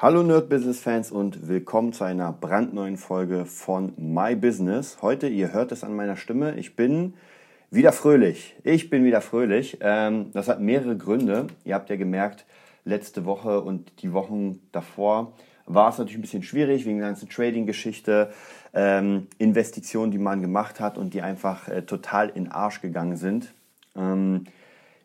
Hallo Nerd Business Fans und willkommen zu einer brandneuen Folge von My Business. Heute, ihr hört es an meiner Stimme, ich bin wieder fröhlich. Ich bin wieder fröhlich. Ähm, das hat mehrere Gründe. Ihr habt ja gemerkt, letzte Woche und die Wochen davor war es natürlich ein bisschen schwierig wegen der ganzen Trading-Geschichte, ähm, Investitionen, die man gemacht hat und die einfach äh, total in Arsch gegangen sind.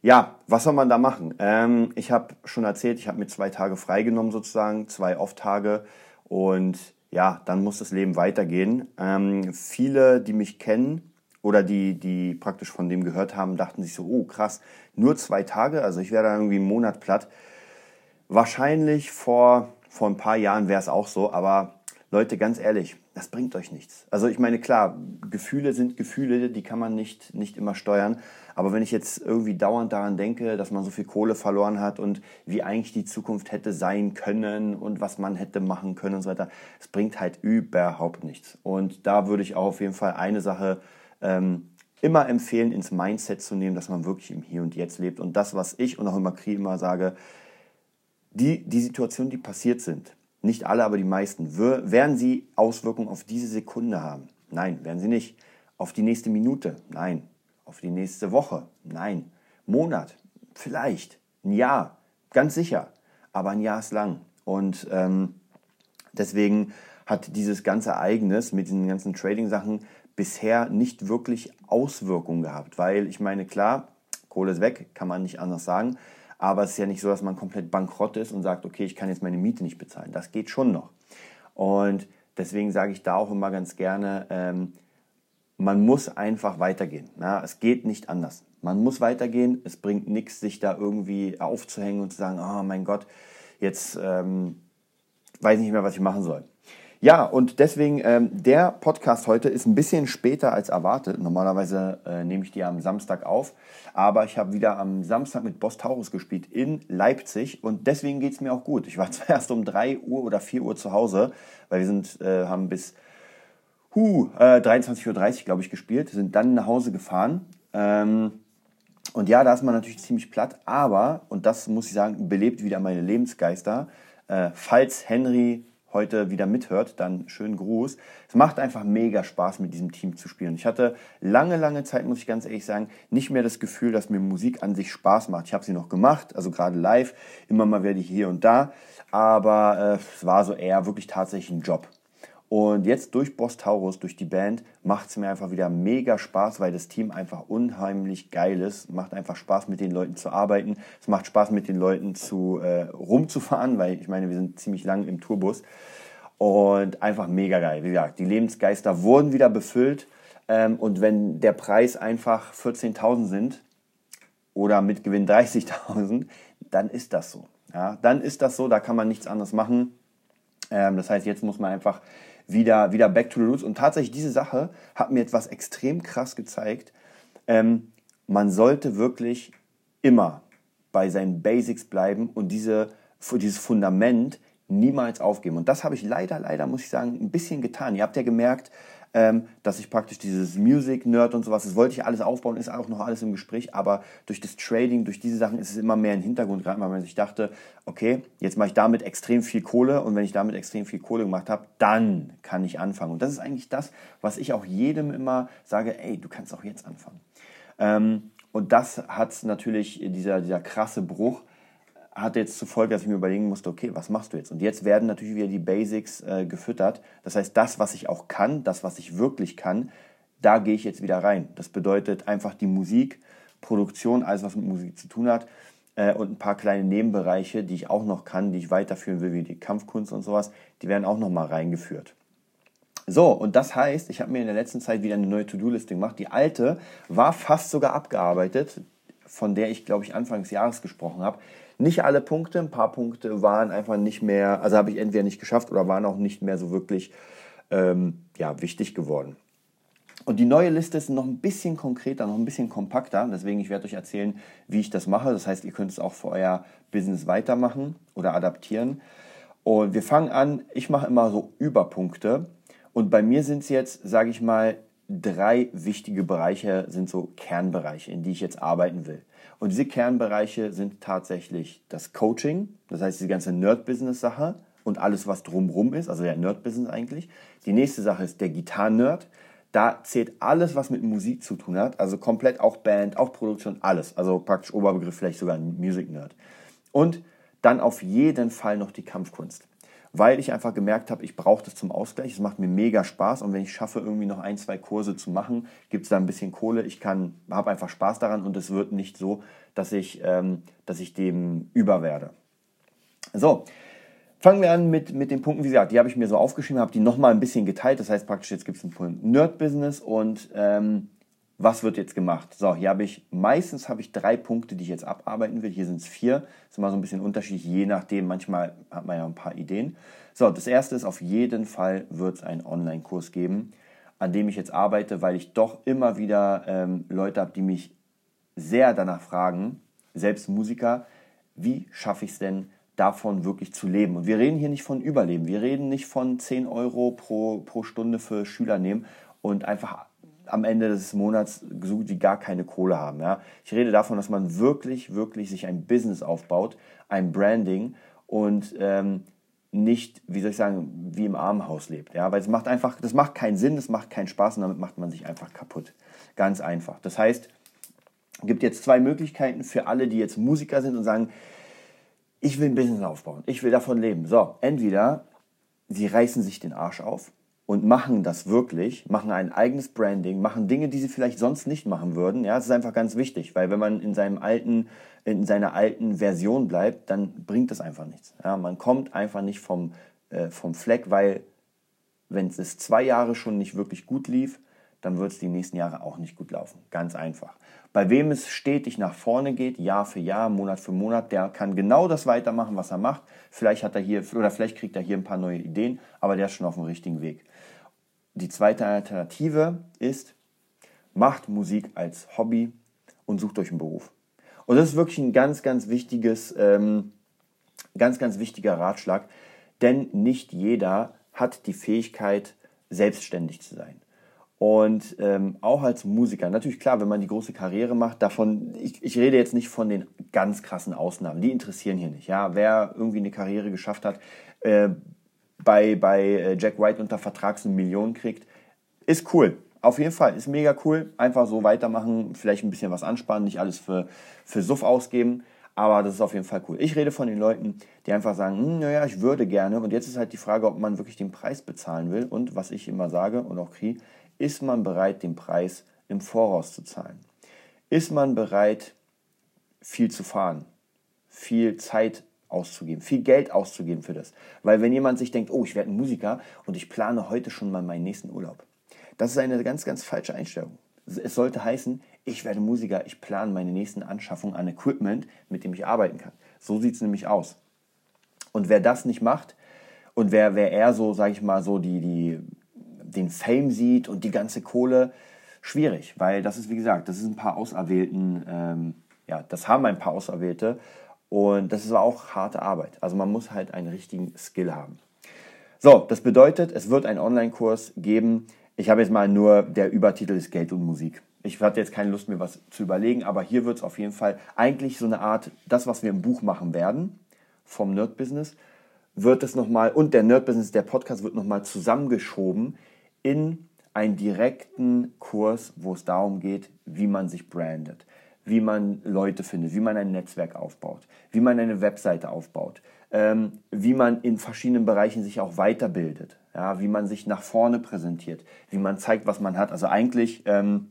Ja, was soll man da machen? Ähm, ich habe schon erzählt, ich habe mir zwei Tage freigenommen sozusagen, zwei Off-Tage und ja, dann muss das Leben weitergehen. Ähm, viele, die mich kennen oder die, die praktisch von dem gehört haben, dachten sich so, oh krass, nur zwei Tage, also ich wäre da irgendwie einen Monat platt. Wahrscheinlich vor, vor ein paar Jahren wäre es auch so, aber Leute, ganz ehrlich, das bringt euch nichts. Also ich meine, klar, Gefühle sind Gefühle, die kann man nicht, nicht immer steuern. Aber wenn ich jetzt irgendwie dauernd daran denke, dass man so viel Kohle verloren hat und wie eigentlich die Zukunft hätte sein können und was man hätte machen können und so weiter, es bringt halt überhaupt nichts. Und da würde ich auch auf jeden Fall eine Sache ähm, immer empfehlen, ins Mindset zu nehmen, dass man wirklich im Hier und Jetzt lebt. Und das, was ich und auch immer Kri immer sage, die, die Situationen, die passiert sind, nicht alle, aber die meisten, werden sie Auswirkungen auf diese Sekunde haben? Nein, werden sie nicht. Auf die nächste Minute? Nein. Auf die nächste Woche? Nein. Monat? Vielleicht. Ein Jahr? Ganz sicher. Aber ein Jahr ist lang. Und ähm, deswegen hat dieses ganze Ereignis mit diesen ganzen Trading-Sachen bisher nicht wirklich Auswirkungen gehabt. Weil ich meine, klar, Kohle ist weg, kann man nicht anders sagen. Aber es ist ja nicht so, dass man komplett bankrott ist und sagt, okay, ich kann jetzt meine Miete nicht bezahlen. Das geht schon noch. Und deswegen sage ich da auch immer ganz gerne, ähm, man muss einfach weitergehen. Na, es geht nicht anders. Man muss weitergehen. Es bringt nichts, sich da irgendwie aufzuhängen und zu sagen, oh mein Gott, jetzt ähm, weiß ich nicht mehr, was ich machen soll. Ja, und deswegen, ähm, der Podcast heute ist ein bisschen später als erwartet. Normalerweise äh, nehme ich die am Samstag auf, aber ich habe wieder am Samstag mit Boss Taurus gespielt in Leipzig und deswegen geht es mir auch gut. Ich war zwar erst um 3 Uhr oder 4 Uhr zu Hause, weil wir sind, äh, haben bis äh, 23.30 Uhr, glaube ich, gespielt, sind dann nach Hause gefahren. Ähm, und ja, da ist man natürlich ziemlich platt, aber, und das muss ich sagen, belebt wieder meine Lebensgeister. Äh, falls Henry heute wieder mithört, dann schönen Gruß. Es macht einfach mega Spaß, mit diesem Team zu spielen. Ich hatte lange, lange Zeit, muss ich ganz ehrlich sagen, nicht mehr das Gefühl, dass mir Musik an sich Spaß macht. Ich habe sie noch gemacht, also gerade live, immer mal werde ich hier und da, aber äh, es war so eher wirklich tatsächlich ein Job. Und jetzt durch Boss Taurus, durch die Band, macht es mir einfach wieder mega Spaß, weil das Team einfach unheimlich geil ist. Macht einfach Spaß, mit den Leuten zu arbeiten. Es macht Spaß, mit den Leuten zu, äh, rumzufahren, weil ich meine, wir sind ziemlich lang im Tourbus. Und einfach mega geil. Wie gesagt, die Lebensgeister wurden wieder befüllt. Ähm, und wenn der Preis einfach 14.000 sind oder mit Gewinn 30.000, dann ist das so. Ja, dann ist das so, da kann man nichts anderes machen. Ähm, das heißt, jetzt muss man einfach wieder, wieder back to the roots. Und tatsächlich, diese Sache hat mir etwas extrem krass gezeigt. Ähm, man sollte wirklich immer bei seinen Basics bleiben und diese, dieses Fundament niemals aufgeben. Und das habe ich leider, leider, muss ich sagen, ein bisschen getan. Ihr habt ja gemerkt, ähm, dass ich praktisch dieses Music-Nerd und sowas, das wollte ich alles aufbauen, ist auch noch alles im Gespräch, aber durch das Trading, durch diese Sachen ist es immer mehr im Hintergrund gerade weil ich dachte, okay, jetzt mache ich damit extrem viel Kohle und wenn ich damit extrem viel Kohle gemacht habe, dann kann ich anfangen. Und das ist eigentlich das, was ich auch jedem immer sage, ey, du kannst auch jetzt anfangen. Ähm, und das hat natürlich dieser, dieser krasse Bruch hat jetzt zur Folge, dass ich mir überlegen musste, okay, was machst du jetzt? Und jetzt werden natürlich wieder die Basics äh, gefüttert. Das heißt, das, was ich auch kann, das, was ich wirklich kann, da gehe ich jetzt wieder rein. Das bedeutet einfach die Musik, Produktion, alles, was mit Musik zu tun hat äh, und ein paar kleine Nebenbereiche, die ich auch noch kann, die ich weiterführen will, wie die Kampfkunst und sowas, die werden auch nochmal reingeführt. So, und das heißt, ich habe mir in der letzten Zeit wieder eine neue To-Do-Liste gemacht. Die alte war fast sogar abgearbeitet, von der ich, glaube ich, Anfang des Jahres gesprochen habe. Nicht alle Punkte, ein paar Punkte waren einfach nicht mehr, also habe ich entweder nicht geschafft oder waren auch nicht mehr so wirklich ähm, ja, wichtig geworden. Und die neue Liste ist noch ein bisschen konkreter, noch ein bisschen kompakter. Deswegen, ich werde euch erzählen, wie ich das mache. Das heißt, ihr könnt es auch für euer Business weitermachen oder adaptieren. Und wir fangen an, ich mache immer so Überpunkte. Und bei mir sind es jetzt, sage ich mal, drei wichtige Bereiche, sind so Kernbereiche, in die ich jetzt arbeiten will. Und diese Kernbereiche sind tatsächlich das Coaching, das heißt die ganze Nerd-Business-Sache, und alles, was drumrum ist, also der Nerd-Business eigentlich. Die nächste Sache ist der Gitarren-Nerd. Da zählt alles, was mit Musik zu tun hat, also komplett auch Band, auch Produktion, alles. Also praktisch Oberbegriff vielleicht sogar ein Music-Nerd. Und dann auf jeden Fall noch die Kampfkunst. Weil ich einfach gemerkt habe, ich brauche das zum Ausgleich. Es macht mir mega Spaß und wenn ich schaffe, irgendwie noch ein, zwei Kurse zu machen, gibt es da ein bisschen Kohle. Ich kann, habe einfach Spaß daran und es wird nicht so, dass ich, ähm, dass ich dem überwerde. So, Fangen wir an mit, mit den Punkten, wie gesagt, die habe ich mir so aufgeschrieben, habe die nochmal ein bisschen geteilt. Das heißt praktisch, jetzt gibt es einen Punkt Nerd-Business und ähm, was wird jetzt gemacht? So, hier habe ich, meistens habe ich drei Punkte, die ich jetzt abarbeiten will. Hier sind es vier. Das ist immer so ein bisschen unterschiedlich, je nachdem. Manchmal hat man ja ein paar Ideen. So, das erste ist, auf jeden Fall wird es einen Online-Kurs geben, an dem ich jetzt arbeite, weil ich doch immer wieder ähm, Leute habe, die mich sehr danach fragen, selbst Musiker, wie schaffe ich es denn, davon wirklich zu leben. Und wir reden hier nicht von Überleben. Wir reden nicht von 10 Euro pro, pro Stunde für Schüler nehmen und einfach am Ende des Monats so gut wie gar keine Kohle haben. Ja? Ich rede davon, dass man wirklich, wirklich sich ein Business aufbaut, ein Branding und ähm, nicht, wie soll ich sagen, wie im Armenhaus lebt. Ja? Weil es macht einfach, das macht keinen Sinn, das macht keinen Spaß und damit macht man sich einfach kaputt. Ganz einfach. Das heißt, es gibt jetzt zwei Möglichkeiten für alle, die jetzt Musiker sind und sagen, ich will ein Business aufbauen, ich will davon leben. So, entweder sie reißen sich den Arsch auf und machen das wirklich, machen ein eigenes Branding, machen Dinge, die sie vielleicht sonst nicht machen würden. Ja, das ist einfach ganz wichtig, weil wenn man in seinem alten, in seiner alten Version bleibt, dann bringt das einfach nichts. Ja, man kommt einfach nicht vom, äh, vom Fleck, weil wenn es zwei Jahre schon nicht wirklich gut lief, dann wird es die nächsten Jahre auch nicht gut laufen. Ganz einfach. Bei wem es stetig nach vorne geht, Jahr für Jahr, Monat für Monat, der kann genau das weitermachen, was er macht. Vielleicht hat er hier oder vielleicht kriegt er hier ein paar neue Ideen, aber der ist schon auf dem richtigen Weg. Die zweite Alternative ist, macht Musik als Hobby und sucht euch einen Beruf. Und das ist wirklich ein ganz, ganz wichtiges, ähm, ganz, ganz wichtiger Ratschlag, denn nicht jeder hat die Fähigkeit, selbstständig zu sein. Und ähm, auch als Musiker, natürlich klar, wenn man die große Karriere macht, davon, ich, ich rede jetzt nicht von den ganz krassen Ausnahmen, die interessieren hier nicht. Ja, wer irgendwie eine Karriere geschafft hat, äh, bei, bei äh, Jack White unter Vertrag so eine Million kriegt, ist cool. Auf jeden Fall, ist mega cool. Einfach so weitermachen, vielleicht ein bisschen was ansparen, nicht alles für, für Suff ausgeben. Aber das ist auf jeden Fall cool. Ich rede von den Leuten, die einfach sagen, hm, naja, ich würde gerne. Und jetzt ist halt die Frage, ob man wirklich den Preis bezahlen will. Und was ich immer sage und auch kriege, ist man bereit, den Preis im Voraus zu zahlen? Ist man bereit, viel zu fahren, viel Zeit auszugeben, viel Geld auszugeben für das? Weil wenn jemand sich denkt, oh, ich werde ein Musiker und ich plane heute schon mal meinen nächsten Urlaub, das ist eine ganz, ganz falsche Einstellung. Es sollte heißen, ich werde Musiker, ich plane meine nächsten Anschaffungen an Equipment, mit dem ich arbeiten kann. So sieht es nämlich aus. Und wer das nicht macht und wer, wer eher so, sage ich mal, so die, die, den Fame sieht und die ganze Kohle, schwierig, weil das ist, wie gesagt, das ist ein paar Auserwählten, ähm, ja, das haben ein paar Auserwählte und das ist auch harte Arbeit. Also man muss halt einen richtigen Skill haben. So, das bedeutet, es wird einen Online-Kurs geben. Ich habe jetzt mal nur, der Übertitel ist Geld und Musik. Ich hatte jetzt keine Lust, mir was zu überlegen, aber hier wird es auf jeden Fall eigentlich so eine Art, das, was wir im Buch machen werden, vom Nerd-Business, wird es nochmal, und der Nerd-Business, der Podcast wird nochmal zusammengeschoben in einen direkten Kurs, wo es darum geht, wie man sich brandet, wie man Leute findet, wie man ein Netzwerk aufbaut, wie man eine Webseite aufbaut, ähm, wie man in verschiedenen Bereichen sich auch weiterbildet, ja, wie man sich nach vorne präsentiert, wie man zeigt, was man hat. Also eigentlich, ähm,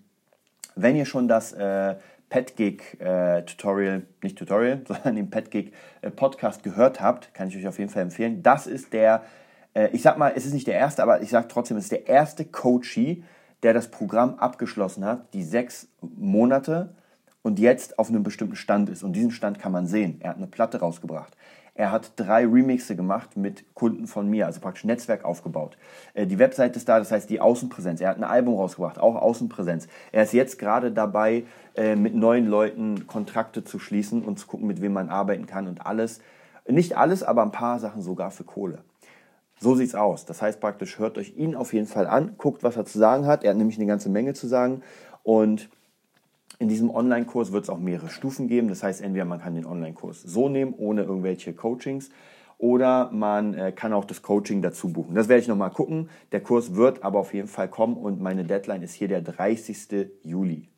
wenn ihr schon das äh, PetGig äh, Tutorial, nicht Tutorial, sondern den PetGig äh, Podcast gehört habt, kann ich euch auf jeden Fall empfehlen. Das ist der äh, ich sag mal, es ist nicht der erste, aber ich sag trotzdem, es ist der erste Coachee, der das Programm abgeschlossen hat, die sechs Monate und jetzt auf einem bestimmten Stand ist. Und diesen Stand kann man sehen. Er hat eine Platte rausgebracht. Er hat drei Remixe gemacht mit Kunden von mir, also praktisch Netzwerk aufgebaut. Äh, die Webseite ist da, das heißt die Außenpräsenz. Er hat ein Album rausgebracht, auch Außenpräsenz. Er ist jetzt gerade dabei, äh, mit neuen Leuten Kontrakte zu schließen und zu gucken, mit wem man arbeiten kann und alles. Nicht alles, aber ein paar Sachen sogar für Kohle. So sieht's aus. Das heißt praktisch, hört euch ihn auf jeden Fall an, guckt, was er zu sagen hat. Er hat nämlich eine ganze Menge zu sagen. Und in diesem Online-Kurs wird es auch mehrere Stufen geben. Das heißt, entweder man kann den Online-Kurs so nehmen, ohne irgendwelche Coachings. oder man äh, kann auch das Coaching dazu buchen. Das werde ich nochmal gucken. Der Kurs wird aber auf jeden Fall kommen und meine Deadline ist hier der 30. Juli.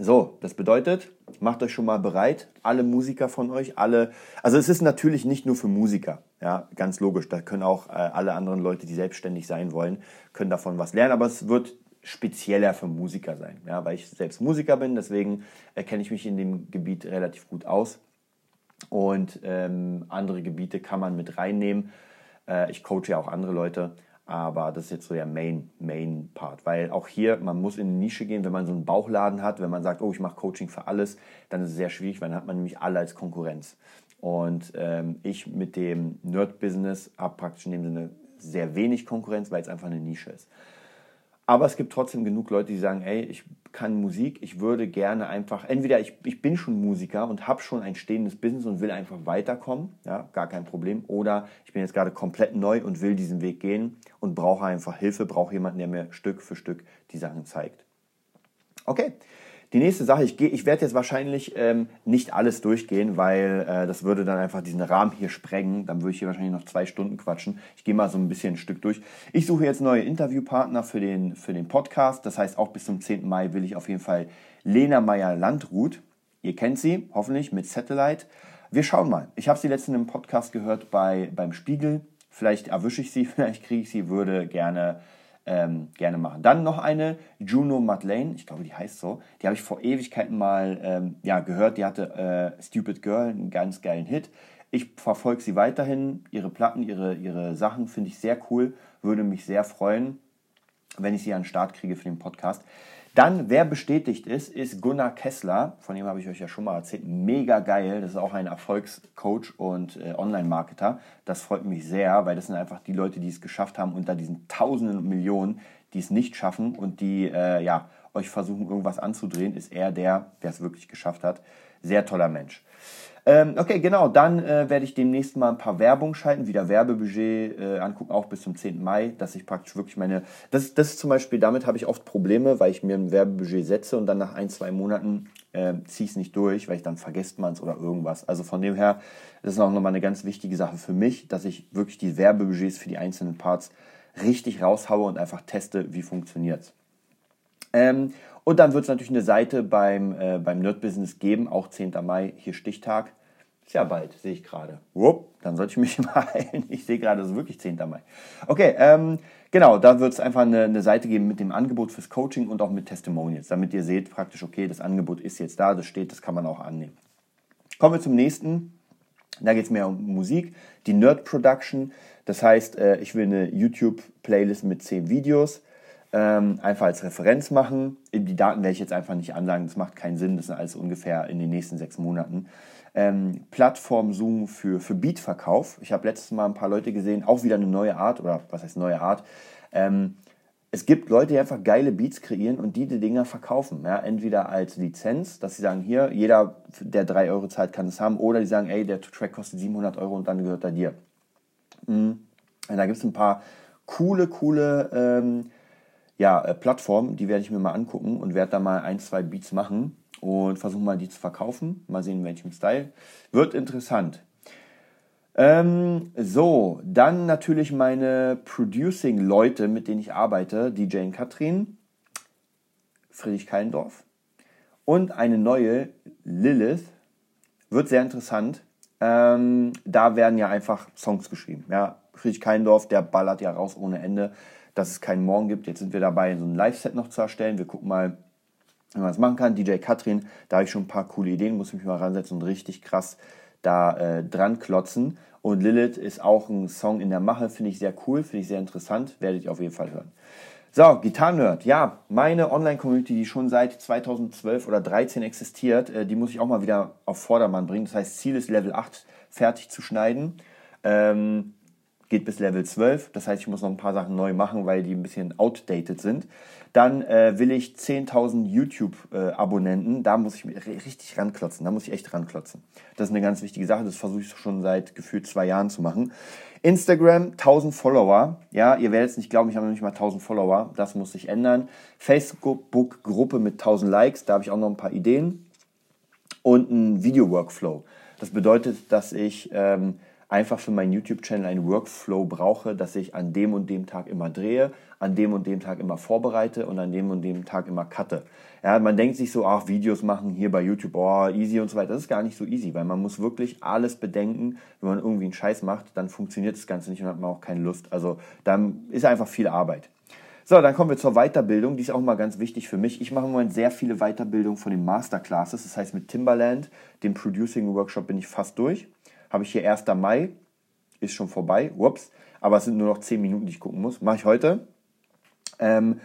So, das bedeutet, macht euch schon mal bereit, alle Musiker von euch, alle, also es ist natürlich nicht nur für Musiker, ja, ganz logisch, da können auch äh, alle anderen Leute, die selbstständig sein wollen, können davon was lernen, aber es wird spezieller für Musiker sein, ja, weil ich selbst Musiker bin, deswegen erkenne ich mich in dem Gebiet relativ gut aus und ähm, andere Gebiete kann man mit reinnehmen. Äh, ich coache ja auch andere Leute, aber das ist jetzt so der Main, Main Part, weil auch hier, man muss in eine Nische gehen, wenn man so einen Bauchladen hat, wenn man sagt, oh, ich mache Coaching für alles, dann ist es sehr schwierig, weil dann hat man nämlich alle als Konkurrenz. Und ähm, ich mit dem Nerd-Business habe praktisch in dem Sinne sehr wenig Konkurrenz, weil es einfach eine Nische ist. Aber es gibt trotzdem genug Leute, die sagen, ey, ich kann Musik, ich würde gerne einfach, entweder ich, ich bin schon Musiker und habe schon ein stehendes Business und will einfach weiterkommen, ja, gar kein Problem. Oder ich bin jetzt gerade komplett neu und will diesen Weg gehen und brauche einfach Hilfe, brauche jemanden, der mir Stück für Stück die Sachen zeigt. Okay, die nächste Sache, ich, ich werde jetzt wahrscheinlich ähm, nicht alles durchgehen, weil äh, das würde dann einfach diesen Rahmen hier sprengen. Dann würde ich hier wahrscheinlich noch zwei Stunden quatschen. Ich gehe mal so ein bisschen ein Stück durch. Ich suche jetzt neue Interviewpartner für den, für den Podcast. Das heißt, auch bis zum 10. Mai will ich auf jeden Fall Lena Meyer-Landrut. Ihr kennt sie, hoffentlich, mit Satellite. Wir schauen mal. Ich habe sie letztens im Podcast gehört bei, beim Spiegel. Vielleicht erwische ich sie, vielleicht kriege ich sie, würde gerne ähm, gerne machen. Dann noch eine, Juno Madeleine, ich glaube, die heißt so. Die habe ich vor Ewigkeiten mal ähm, ja, gehört. Die hatte äh, Stupid Girl, einen ganz geilen Hit. Ich verfolge sie weiterhin. Ihre Platten, ihre, ihre Sachen finde ich sehr cool. Würde mich sehr freuen, wenn ich sie an den Start kriege für den Podcast. Dann, wer bestätigt ist, ist Gunnar Kessler. Von dem habe ich euch ja schon mal erzählt. Mega geil. Das ist auch ein Erfolgscoach und äh, Online-Marketer. Das freut mich sehr, weil das sind einfach die Leute, die es geschafft haben unter diesen Tausenden und Millionen, die es nicht schaffen und die äh, ja, euch versuchen, irgendwas anzudrehen, ist er der, der es wirklich geschafft hat. Sehr toller Mensch. Ähm, okay, genau. Dann äh, werde ich demnächst mal ein paar Werbung schalten, wieder Werbebudget äh, angucken, auch bis zum 10. Mai, dass ich praktisch wirklich meine. Das, das ist zum Beispiel, damit habe ich oft Probleme, weil ich mir ein Werbebudget setze und dann nach ein, zwei Monaten äh, ziehe ich es nicht durch, weil ich dann vergesst man es oder irgendwas. Also von dem her, das ist auch nochmal eine ganz wichtige Sache für mich, dass ich wirklich die Werbebudgets für die einzelnen Parts richtig raushaue und einfach teste, wie funktioniert es. Ähm, und dann wird es natürlich eine Seite beim, äh, beim Nerd Business geben, auch 10. Mai, hier Stichtag. Ist ja bald, sehe ich gerade. Dann sollte ich mich mal heilen. Ich sehe gerade, es ist wirklich 10. Mai. Okay, ähm, genau, da wird es einfach eine, eine, Seite geben mit dem Angebot fürs Coaching und auch mit Testimonials, damit ihr seht praktisch, okay, das Angebot ist jetzt da, das steht, das kann man auch annehmen. Kommen wir zum nächsten. Da geht es mehr um Musik, die Nerd Production. Das heißt, äh, ich will eine YouTube-Playlist mit 10 Videos ähm, einfach als Referenz machen. Die Daten werde ich jetzt einfach nicht ansagen, das macht keinen Sinn, das sind alles ungefähr in den nächsten sechs Monaten ähm, Plattform suchen für, für Beatverkauf. Ich habe letztes Mal ein paar Leute gesehen, auch wieder eine neue Art, oder was heißt neue Art. Ähm, es gibt Leute, die einfach geile Beats kreieren und die die Dinger verkaufen. Ja? Entweder als Lizenz, dass sie sagen, hier, jeder, der 3 Euro zahlt, kann es haben. Oder die sagen, ey, der Track kostet 700 Euro und dann gehört er dir. Mhm. Da gibt es ein paar coole, coole ähm, ja, äh, die werde ich mir mal angucken und werde da mal ein, zwei Beats machen und versuche mal die zu verkaufen. Mal sehen, in welchem Style. Wird interessant. Ähm, so, dann natürlich meine Producing-Leute, mit denen ich arbeite, DJ Katrin, Friedrich Kallendorf und eine neue Lilith. Wird sehr interessant. Ähm, da werden ja einfach Songs geschrieben. Ja, Friedrich Kallendorf, der ballert ja raus ohne Ende, dass es keinen Morgen gibt. Jetzt sind wir dabei, so ein Live-Set noch zu erstellen. Wir gucken mal, wenn man es machen kann. DJ Katrin, da habe ich schon ein paar coole Ideen, muss ich mich mal ransetzen und richtig krass da äh, dran klotzen. Und Lilith ist auch ein Song in der Mache, finde ich sehr cool, finde ich sehr interessant, werdet ihr auf jeden Fall hören. So, Gitarrenerd, ja, meine Online-Community, die schon seit 2012 oder 2013 existiert, äh, die muss ich auch mal wieder auf Vordermann bringen. Das heißt, Ziel ist Level 8 fertig zu schneiden. Ähm, geht bis Level 12. Das heißt, ich muss noch ein paar Sachen neu machen, weil die ein bisschen outdated sind. Dann äh, will ich 10.000 YouTube-Abonnenten. Äh, da muss ich richtig ranklotzen. Da muss ich echt ranklotzen. Das ist eine ganz wichtige Sache. Das versuche ich schon seit gefühlt zwei Jahren zu machen. Instagram 1000 Follower. Ja, ihr werdet es nicht glauben, ich habe noch nicht mal 1000 Follower. Das muss sich ändern. Facebook-Gruppe mit 1000 Likes. Da habe ich auch noch ein paar Ideen. Und ein Video-Workflow. Das bedeutet, dass ich ähm, einfach für meinen YouTube-Channel einen Workflow brauche, dass ich an dem und dem Tag immer drehe, an dem und dem Tag immer vorbereite und an dem und dem Tag immer cutte. Ja, man denkt sich so, ach, Videos machen hier bei YouTube, oh, easy und so weiter. Das ist gar nicht so easy, weil man muss wirklich alles bedenken. Wenn man irgendwie einen Scheiß macht, dann funktioniert das Ganze nicht und hat man auch keine Lust. Also dann ist einfach viel Arbeit. So, dann kommen wir zur Weiterbildung. Die ist auch mal ganz wichtig für mich. Ich mache im Moment sehr viele Weiterbildungen von den Masterclasses. Das heißt, mit Timberland, dem Producing Workshop, bin ich fast durch. Habe ich hier 1. Mai, ist schon vorbei. Ups, aber es sind nur noch 10 Minuten, die ich gucken muss. Mache ich heute. Ähm,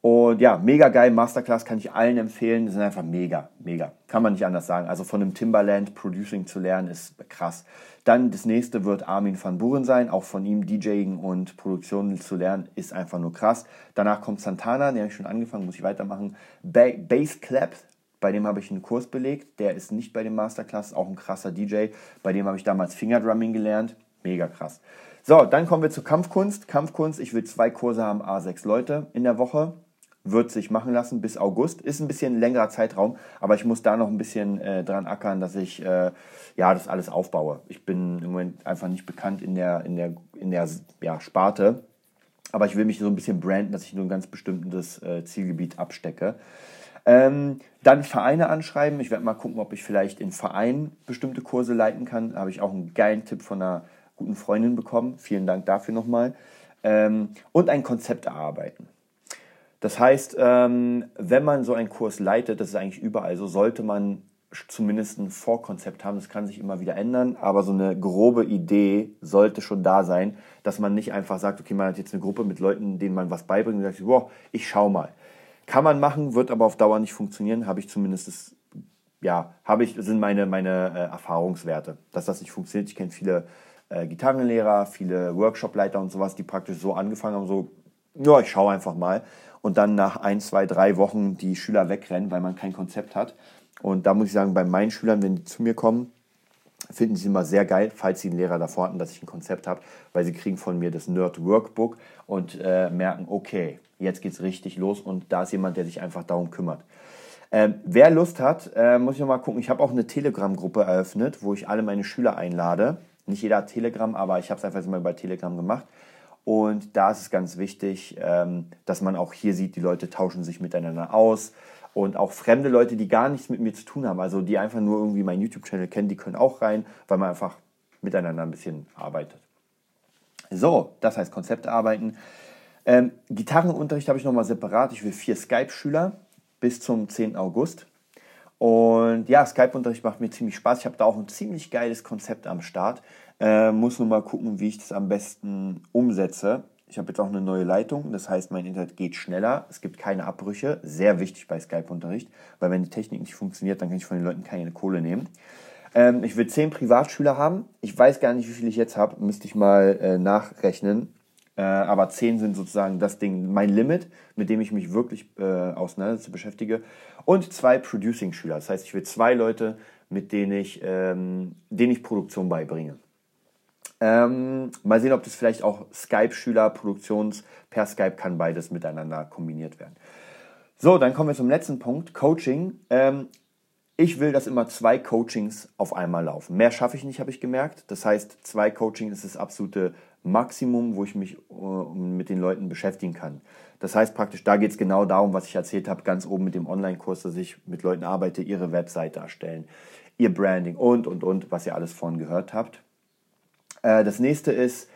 und ja, mega geil. Masterclass kann ich allen empfehlen. Die sind einfach mega, mega. Kann man nicht anders sagen. Also von einem Timberland Producing zu lernen ist krass. Dann das nächste wird Armin van Buren sein. Auch von ihm DJing und Produktionen zu lernen ist einfach nur krass. Danach kommt Santana, den habe ich schon angefangen, muss ich weitermachen. Ba Bass Clap, bei dem habe ich einen Kurs belegt. Der ist nicht bei dem Masterclass, auch ein krasser DJ. Bei dem habe ich damals Fingerdrumming gelernt. Mega krass. So, dann kommen wir zur Kampfkunst. Kampfkunst, ich will zwei Kurse haben, A6 Leute in der Woche wird sich machen lassen bis August. Ist ein bisschen längerer Zeitraum, aber ich muss da noch ein bisschen äh, dran ackern, dass ich äh, ja das alles aufbaue. Ich bin im Moment einfach nicht bekannt in der, in der, in der ja, Sparte, aber ich will mich so ein bisschen branden, dass ich nur ein ganz bestimmtes äh, Zielgebiet abstecke. Ähm, dann Vereine anschreiben. Ich werde mal gucken, ob ich vielleicht in Vereinen bestimmte Kurse leiten kann. Da habe ich auch einen geilen Tipp von einer guten Freundin bekommen. Vielen Dank dafür nochmal. Ähm, und ein Konzept erarbeiten. Das heißt, ähm, wenn man so einen Kurs leitet, das ist eigentlich überall so, sollte man zumindest ein Vorkonzept haben. Das kann sich immer wieder ändern, aber so eine grobe Idee sollte schon da sein, dass man nicht einfach sagt, okay, man hat jetzt eine Gruppe mit Leuten, denen man was beibringt und sagt, wow, ich schau mal. Kann man machen, wird aber auf Dauer nicht funktionieren, habe ich zumindest das, ja, habe ich, sind meine, meine äh, Erfahrungswerte, dass das nicht funktioniert. Ich kenne viele äh, Gitarrenlehrer, viele Workshopleiter und sowas, die praktisch so angefangen haben, so, ja, ich schaue einfach mal und dann nach ein, zwei, drei Wochen die Schüler wegrennen, weil man kein Konzept hat. Und da muss ich sagen, bei meinen Schülern, wenn die zu mir kommen, finden sie immer sehr geil, falls sie einen Lehrer davor hatten, dass ich ein Konzept habe, weil sie kriegen von mir das Nerd Workbook und äh, merken, okay, jetzt geht's richtig los und da ist jemand, der sich einfach darum kümmert. Ähm, wer Lust hat, äh, muss ich noch mal gucken. Ich habe auch eine Telegram-Gruppe eröffnet, wo ich alle meine Schüler einlade. Nicht jeder hat Telegram, aber ich habe es einfach mal bei Telegram gemacht. Und da ist es ganz wichtig, ähm, dass man auch hier sieht, die Leute tauschen sich miteinander aus. Und auch fremde Leute, die gar nichts mit mir zu tun haben, also die einfach nur irgendwie meinen YouTube-Channel kennen, die können auch rein, weil man einfach miteinander ein bisschen arbeitet. So, das heißt Konzepte arbeiten. Ähm, Gitarrenunterricht habe ich nochmal separat. Ich will vier Skype-Schüler bis zum 10. August. Und ja, Skype-Unterricht macht mir ziemlich Spaß. Ich habe da auch ein ziemlich geiles Konzept am Start. Äh, muss nur mal gucken, wie ich das am besten umsetze. Ich habe jetzt auch eine neue Leitung, das heißt, mein Internet geht schneller, es gibt keine Abbrüche, sehr wichtig bei Skype-Unterricht, weil wenn die Technik nicht funktioniert, dann kann ich von den Leuten keine Kohle nehmen. Ähm, ich will zehn Privatschüler haben, ich weiß gar nicht, wie viele ich jetzt habe, müsste ich mal äh, nachrechnen, äh, aber zehn sind sozusagen das Ding, mein Limit, mit dem ich mich wirklich äh, auseinandersetze, beschäftige. Und zwei Producing-Schüler, das heißt, ich will zwei Leute, mit denen ich, ähm, denen ich Produktion beibringe. Ähm, mal sehen, ob das vielleicht auch Skype-Schüler, Produktions per Skype kann beides miteinander kombiniert werden. So, dann kommen wir zum letzten Punkt, Coaching. Ähm, ich will, dass immer zwei Coachings auf einmal laufen. Mehr schaffe ich nicht, habe ich gemerkt. Das heißt, zwei Coachings ist das absolute Maximum, wo ich mich uh, mit den Leuten beschäftigen kann. Das heißt praktisch, da geht es genau darum, was ich erzählt habe, ganz oben mit dem Online-Kurs, dass ich mit Leuten arbeite, ihre Webseite erstellen, ihr Branding und, und, und, was ihr alles vorhin gehört habt. Äh, das nächste ist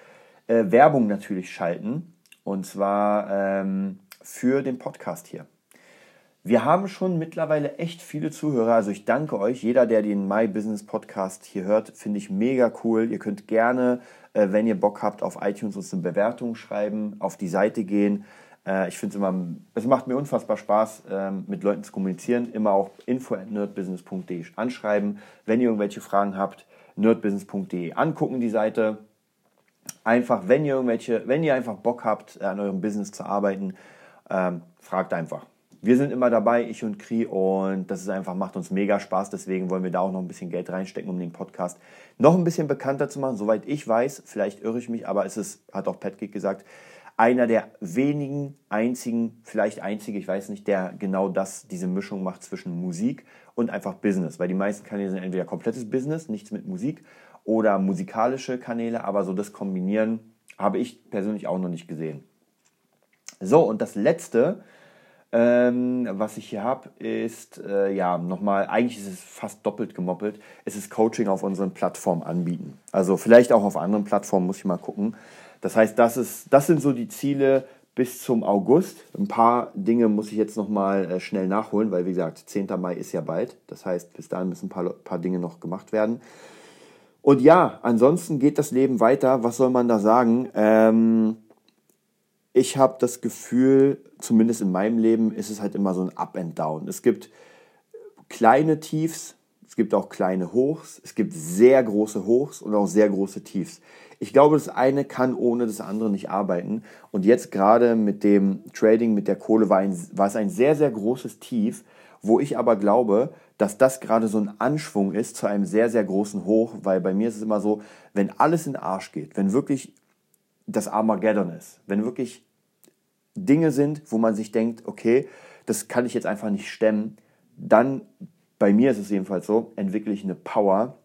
äh, Werbung natürlich schalten und zwar ähm, für den Podcast hier. Wir haben schon mittlerweile echt viele Zuhörer, also ich danke euch. Jeder, der den My Business Podcast hier hört, finde ich mega cool. Ihr könnt gerne, äh, wenn ihr Bock habt, auf iTunes uns eine Bewertung schreiben, auf die Seite gehen. Äh, ich finde es immer, es macht mir unfassbar Spaß, äh, mit Leuten zu kommunizieren. Immer auch info at nerdbusiness.de anschreiben, wenn ihr irgendwelche Fragen habt nerdbusiness.de angucken, die Seite. Einfach, wenn ihr irgendwelche, wenn ihr einfach Bock habt, an eurem Business zu arbeiten, ähm, fragt einfach. Wir sind immer dabei, ich und Kri, und das ist einfach, macht uns mega Spaß. Deswegen wollen wir da auch noch ein bisschen Geld reinstecken, um den Podcast noch ein bisschen bekannter zu machen. Soweit ich weiß, vielleicht irre ich mich, aber es ist, hat auch Pat gesagt, einer der wenigen, einzigen, vielleicht einzige, ich weiß nicht, der genau das, diese Mischung macht zwischen Musik und einfach Business. Weil die meisten Kanäle sind entweder komplettes Business, nichts mit Musik, oder musikalische Kanäle, aber so das Kombinieren habe ich persönlich auch noch nicht gesehen. So, und das letzte, ähm, was ich hier habe, ist, äh, ja, nochmal, eigentlich ist es fast doppelt gemoppelt, es ist Coaching auf unseren Plattformen anbieten. Also vielleicht auch auf anderen Plattformen, muss ich mal gucken. Das heißt, das, ist, das sind so die Ziele bis zum August. Ein paar Dinge muss ich jetzt nochmal äh, schnell nachholen, weil wie gesagt, 10. Mai ist ja bald. Das heißt, bis dahin müssen ein paar, paar Dinge noch gemacht werden. Und ja, ansonsten geht das Leben weiter. Was soll man da sagen? Ähm, ich habe das Gefühl, zumindest in meinem Leben ist es halt immer so ein Up and Down. Es gibt kleine Tiefs, es gibt auch kleine Hochs, es gibt sehr große Hochs und auch sehr große Tiefs. Ich glaube, das eine kann ohne das andere nicht arbeiten. Und jetzt gerade mit dem Trading, mit der Kohle war, ein, war es ein sehr, sehr großes Tief, wo ich aber glaube, dass das gerade so ein Anschwung ist zu einem sehr, sehr großen Hoch, weil bei mir ist es immer so, wenn alles in den Arsch geht, wenn wirklich das Armageddon ist. Wenn wirklich Dinge sind, wo man sich denkt, okay, das kann ich jetzt einfach nicht stemmen, dann, bei mir ist es jedenfalls so, entwickle ich eine Power,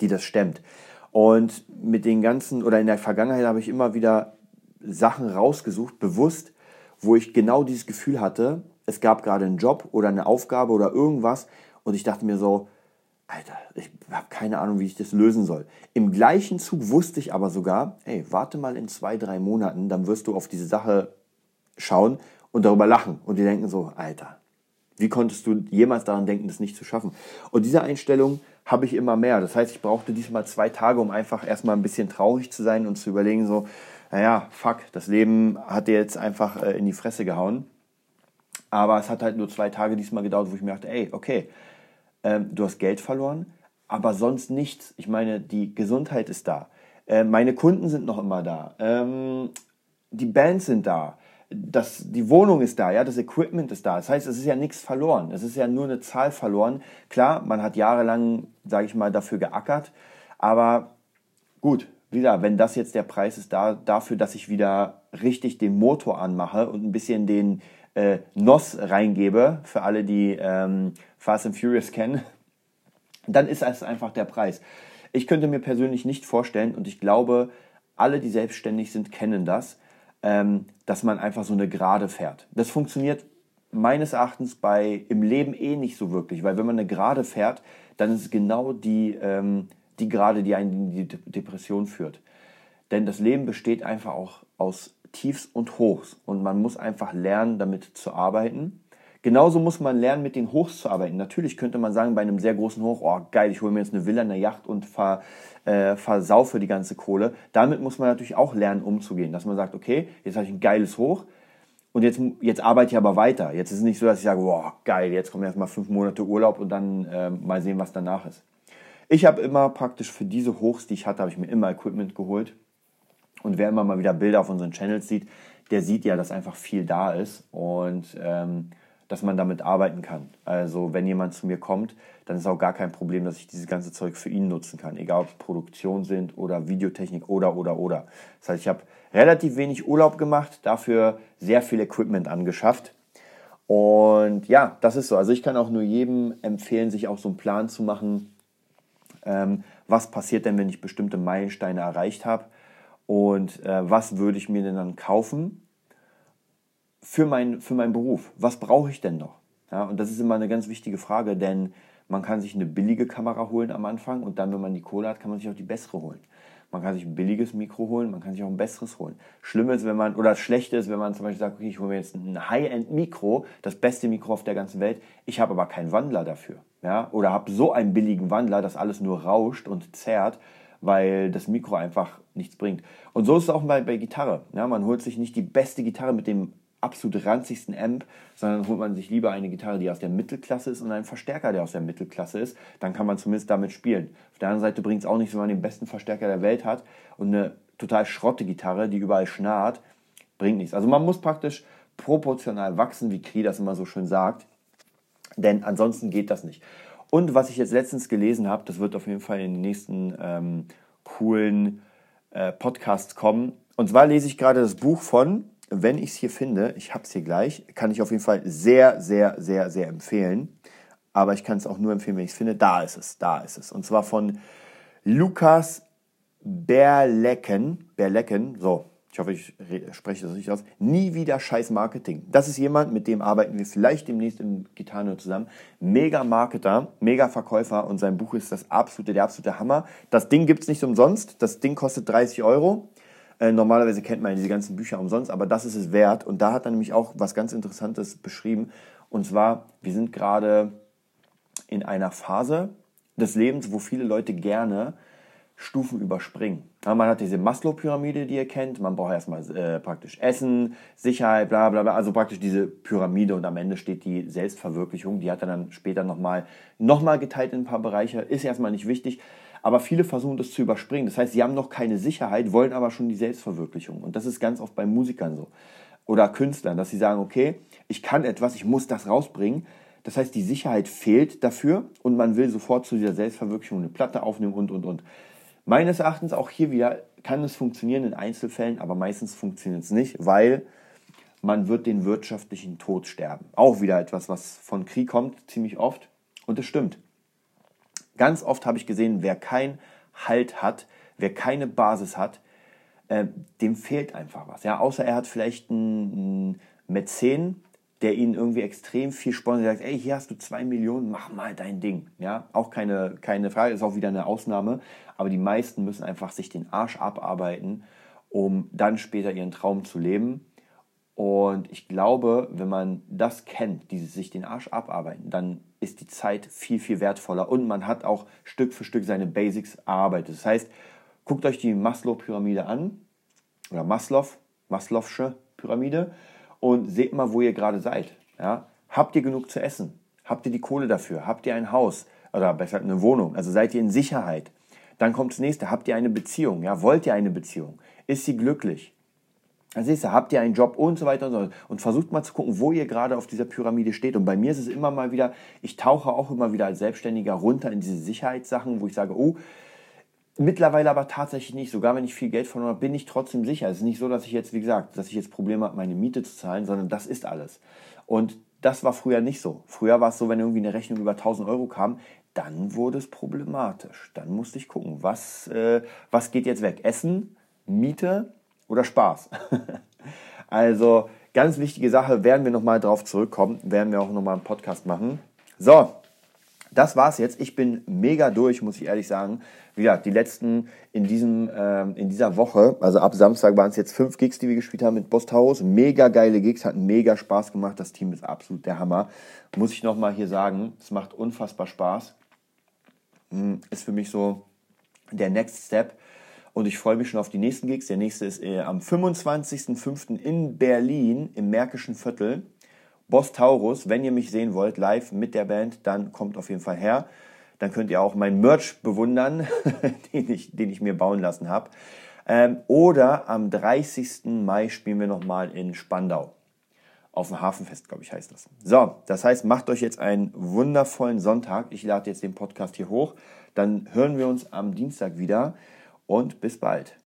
die das stemmt. Und mit den ganzen, oder in der Vergangenheit habe ich immer wieder Sachen rausgesucht, bewusst, wo ich genau dieses Gefühl hatte, es gab gerade einen Job oder eine Aufgabe oder irgendwas und ich dachte mir so, Alter, ich habe keine Ahnung, wie ich das lösen soll. Im gleichen Zug wusste ich aber sogar, ey, warte mal in zwei, drei Monaten, dann wirst du auf diese Sache schauen und darüber lachen. Und die denken so, Alter, wie konntest du jemals daran denken, das nicht zu schaffen? Und diese Einstellung habe ich immer mehr. Das heißt, ich brauchte diesmal zwei Tage, um einfach erstmal ein bisschen traurig zu sein und zu überlegen, so, naja, fuck, das Leben hat dir jetzt einfach äh, in die Fresse gehauen. Aber es hat halt nur zwei Tage diesmal gedauert, wo ich mir dachte, ey, okay, ähm, du hast Geld verloren, aber sonst nichts. Ich meine, die Gesundheit ist da. Äh, meine Kunden sind noch immer da. Ähm, die Bands sind da. Das, die Wohnung ist da, ja, das Equipment ist da. Das heißt, es ist ja nichts verloren. Es ist ja nur eine Zahl verloren. Klar, man hat jahrelang, sage ich mal, dafür geackert. Aber gut, wieder, wenn das jetzt der Preis ist da, dafür, dass ich wieder richtig den Motor anmache und ein bisschen den, äh, NOS reingebe, für alle, die ähm, Fast and Furious kennen, dann ist das einfach der Preis. Ich könnte mir persönlich nicht vorstellen, und ich glaube, alle, die selbstständig sind, kennen das, ähm, dass man einfach so eine Gerade fährt. Das funktioniert meines Erachtens bei im Leben eh nicht so wirklich, weil wenn man eine Gerade fährt, dann ist es genau die, ähm, die Gerade, die einen in die Depression führt. Denn das Leben besteht einfach auch aus Tiefs und Hochs und man muss einfach lernen, damit zu arbeiten. Genauso muss man lernen, mit den Hochs zu arbeiten. Natürlich könnte man sagen, bei einem sehr großen Hoch, oh geil, ich hole mir jetzt eine Villa, eine Yacht und ver, äh, versaufe die ganze Kohle. Damit muss man natürlich auch lernen, umzugehen. Dass man sagt, okay, jetzt habe ich ein geiles Hoch und jetzt, jetzt arbeite ich aber weiter. Jetzt ist es nicht so, dass ich sage, wow, geil, jetzt kommen erstmal fünf Monate Urlaub und dann äh, mal sehen, was danach ist. Ich habe immer praktisch für diese Hochs, die ich hatte, habe ich mir immer Equipment geholt und wer immer mal wieder Bilder auf unseren Channels sieht, der sieht ja, dass einfach viel da ist und ähm, dass man damit arbeiten kann. Also wenn jemand zu mir kommt, dann ist auch gar kein Problem, dass ich dieses ganze Zeug für ihn nutzen kann. Egal ob es Produktion sind oder Videotechnik oder oder oder. Das heißt, ich habe relativ wenig Urlaub gemacht, dafür sehr viel Equipment angeschafft. Und ja, das ist so. Also ich kann auch nur jedem empfehlen, sich auch so einen Plan zu machen, ähm, was passiert denn, wenn ich bestimmte Meilensteine erreicht habe und äh, was würde ich mir denn dann kaufen für, mein, für meinen Beruf? Was brauche ich denn noch? Ja, und das ist immer eine ganz wichtige Frage, denn man kann sich eine billige Kamera holen am Anfang und dann, wenn man die Kohle hat, kann man sich auch die bessere holen. Man kann sich ein billiges Mikro holen, man kann sich auch ein besseres holen. Schlimm ist, wenn man, oder das Schlechte ist, wenn man zum Beispiel sagt, okay, ich hole mir jetzt ein High-End-Mikro, das beste Mikro auf der ganzen Welt, ich habe aber keinen Wandler dafür. Ja? Oder habe so einen billigen Wandler, dass alles nur rauscht und zerrt, weil das Mikro einfach nichts bringt. Und so ist es auch bei, bei Gitarre. Ja, man holt sich nicht die beste Gitarre mit dem absolut ranzigsten Amp, sondern holt man sich lieber eine Gitarre, die aus der Mittelklasse ist und einen Verstärker, der aus der Mittelklasse ist. Dann kann man zumindest damit spielen. Auf der anderen Seite bringt es auch nichts, wenn man den besten Verstärker der Welt hat und eine total schrotte Gitarre, die überall schnarrt, bringt nichts. Also man muss praktisch proportional wachsen, wie Kri das immer so schön sagt, denn ansonsten geht das nicht. Und was ich jetzt letztens gelesen habe, das wird auf jeden Fall in den nächsten ähm, coolen äh, Podcasts kommen. Und zwar lese ich gerade das Buch von, wenn ich es hier finde, ich habe es hier gleich, kann ich auf jeden Fall sehr, sehr, sehr, sehr empfehlen. Aber ich kann es auch nur empfehlen, wenn ich es finde. Da ist es, da ist es. Und zwar von Lukas Berlecken. Berlecken, so, ich hoffe, ich spreche das richtig aus, nie wieder scheiß Marketing. Das ist jemand, mit dem arbeiten wir vielleicht demnächst im Gitano zusammen. Mega Marketer, mega Verkäufer und sein Buch ist das absolute, der absolute Hammer. Das Ding gibt es nicht umsonst, das Ding kostet 30 Euro. Äh, normalerweise kennt man diese ganzen Bücher umsonst, aber das ist es wert. Und da hat er nämlich auch was ganz Interessantes beschrieben. Und zwar, wir sind gerade in einer Phase des Lebens, wo viele Leute gerne Stufen überspringen. Man hat diese Maslow-Pyramide, die ihr kennt. Man braucht erstmal äh, praktisch Essen, Sicherheit, bla bla bla. Also praktisch diese Pyramide und am Ende steht die Selbstverwirklichung. Die hat er dann später nochmal noch mal geteilt in ein paar Bereiche. Ist erstmal nicht wichtig. Aber viele versuchen das zu überspringen. Das heißt, sie haben noch keine Sicherheit, wollen aber schon die Selbstverwirklichung. Und das ist ganz oft bei Musikern so. Oder Künstlern, dass sie sagen, okay, ich kann etwas, ich muss das rausbringen. Das heißt, die Sicherheit fehlt dafür und man will sofort zu dieser Selbstverwirklichung eine Platte aufnehmen und, und, und. Meines Erachtens auch hier wieder kann es funktionieren in Einzelfällen, aber meistens funktioniert es nicht, weil man wird den wirtschaftlichen Tod sterben. Auch wieder etwas, was von Krieg kommt, ziemlich oft. Und es stimmt. Ganz oft habe ich gesehen, wer keinen Halt hat, wer keine Basis hat, äh, dem fehlt einfach was. Ja, außer er hat vielleicht einen, einen Mäzen, der ihnen irgendwie extrem viel sponsert, sagt, ey, hier hast du zwei Millionen, mach mal dein Ding. Ja, auch keine, keine Frage, ist auch wieder eine Ausnahme. Aber die meisten müssen einfach sich den Arsch abarbeiten, um dann später ihren Traum zu leben. Und ich glaube, wenn man das kennt, dieses sich den Arsch abarbeiten, dann ist die Zeit viel, viel wertvoller und man hat auch Stück für Stück seine Basics erarbeitet. Das heißt, guckt euch die Maslow-Pyramide an oder Maslow, Maslow'sche Pyramide und seht mal, wo ihr gerade seid. Ja? Habt ihr genug zu essen? Habt ihr die Kohle dafür? Habt ihr ein Haus oder besser eine Wohnung? Also seid ihr in Sicherheit? Dann kommt das nächste. Habt ihr eine Beziehung? Ja, wollt ihr eine Beziehung? Ist sie glücklich? Dann siehst du, habt ihr einen Job und so weiter und so weiter. Und versucht mal zu gucken, wo ihr gerade auf dieser Pyramide steht. Und bei mir ist es immer mal wieder, ich tauche auch immer wieder als Selbstständiger runter in diese Sicherheitssachen, wo ich sage, oh, Mittlerweile aber tatsächlich nicht. Sogar wenn ich viel Geld verloren habe, bin ich trotzdem sicher. Es ist nicht so, dass ich jetzt, wie gesagt, dass ich jetzt Probleme habe, meine Miete zu zahlen, sondern das ist alles. Und das war früher nicht so. Früher war es so, wenn irgendwie eine Rechnung über 1000 Euro kam, dann wurde es problematisch. Dann musste ich gucken, was, äh, was geht jetzt weg? Essen, Miete oder Spaß? also ganz wichtige Sache, werden wir nochmal drauf zurückkommen, werden wir auch nochmal einen Podcast machen. So, das war's jetzt. Ich bin mega durch, muss ich ehrlich sagen. Wie gesagt, die letzten in, diesem, äh, in dieser Woche, also ab Samstag waren es jetzt fünf Gigs, die wir gespielt haben mit Bostaus. Mega geile Gigs, hat mega Spaß gemacht. Das Team ist absolut der Hammer. Muss ich nochmal hier sagen, es macht unfassbar Spaß. Hm, ist für mich so der Next Step. Und ich freue mich schon auf die nächsten Gigs. Der nächste ist äh, am 25.05. in Berlin im Märkischen Viertel. Boss Taurus, wenn ihr mich sehen wollt, live mit der Band, dann kommt auf jeden Fall her. Dann könnt ihr auch mein Merch bewundern, den, ich, den ich mir bauen lassen habe. Ähm, oder am 30. Mai spielen wir nochmal in Spandau. Auf dem Hafenfest, glaube ich, heißt das. So, das heißt, macht euch jetzt einen wundervollen Sonntag. Ich lade jetzt den Podcast hier hoch. Dann hören wir uns am Dienstag wieder und bis bald.